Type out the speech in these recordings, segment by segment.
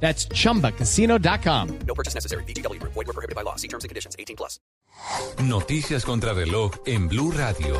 That's chumbacasino.com. No purchase necessary. BGW. Void were prohibited by law. See terms and conditions. 18 plus. Noticias contra reloj en Blue Radio.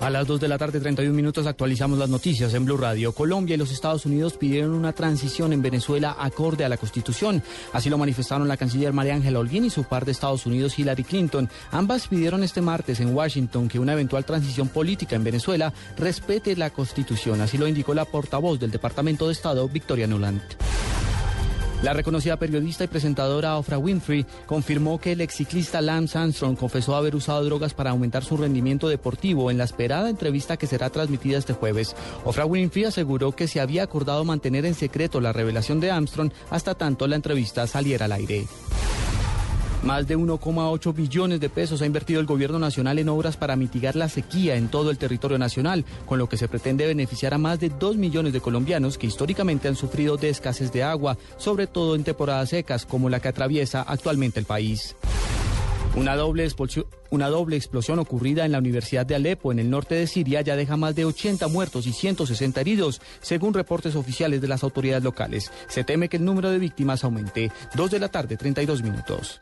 A las 2 de la tarde, 31 minutos, actualizamos las noticias en Blue Radio. Colombia y los Estados Unidos pidieron una transición en Venezuela acorde a la Constitución. Así lo manifestaron la canciller María Ángela Holguín y su par de Estados Unidos, Hillary Clinton. Ambas pidieron este martes en Washington que una eventual transición política en Venezuela respete la Constitución. Así lo indicó la portavoz del Departamento de Estado, Victoria Nuland. La reconocida periodista y presentadora Oprah Winfrey confirmó que el exciclista Lance Armstrong confesó haber usado drogas para aumentar su rendimiento deportivo en la esperada entrevista que será transmitida este jueves. Oprah Winfrey aseguró que se había acordado mantener en secreto la revelación de Armstrong hasta tanto la entrevista saliera al aire. Más de 1,8 billones de pesos ha invertido el gobierno nacional en obras para mitigar la sequía en todo el territorio nacional, con lo que se pretende beneficiar a más de 2 millones de colombianos que históricamente han sufrido de escasez de agua, sobre todo en temporadas secas como la que atraviesa actualmente el país. Una doble, una doble, explosión ocurrida en la Universidad de Alepo, en el norte de Siria, ya deja más de 80 muertos y 160 heridos, según reportes oficiales de las autoridades locales. Se teme que el número de víctimas aumente. Dos de la tarde, 32 minutos.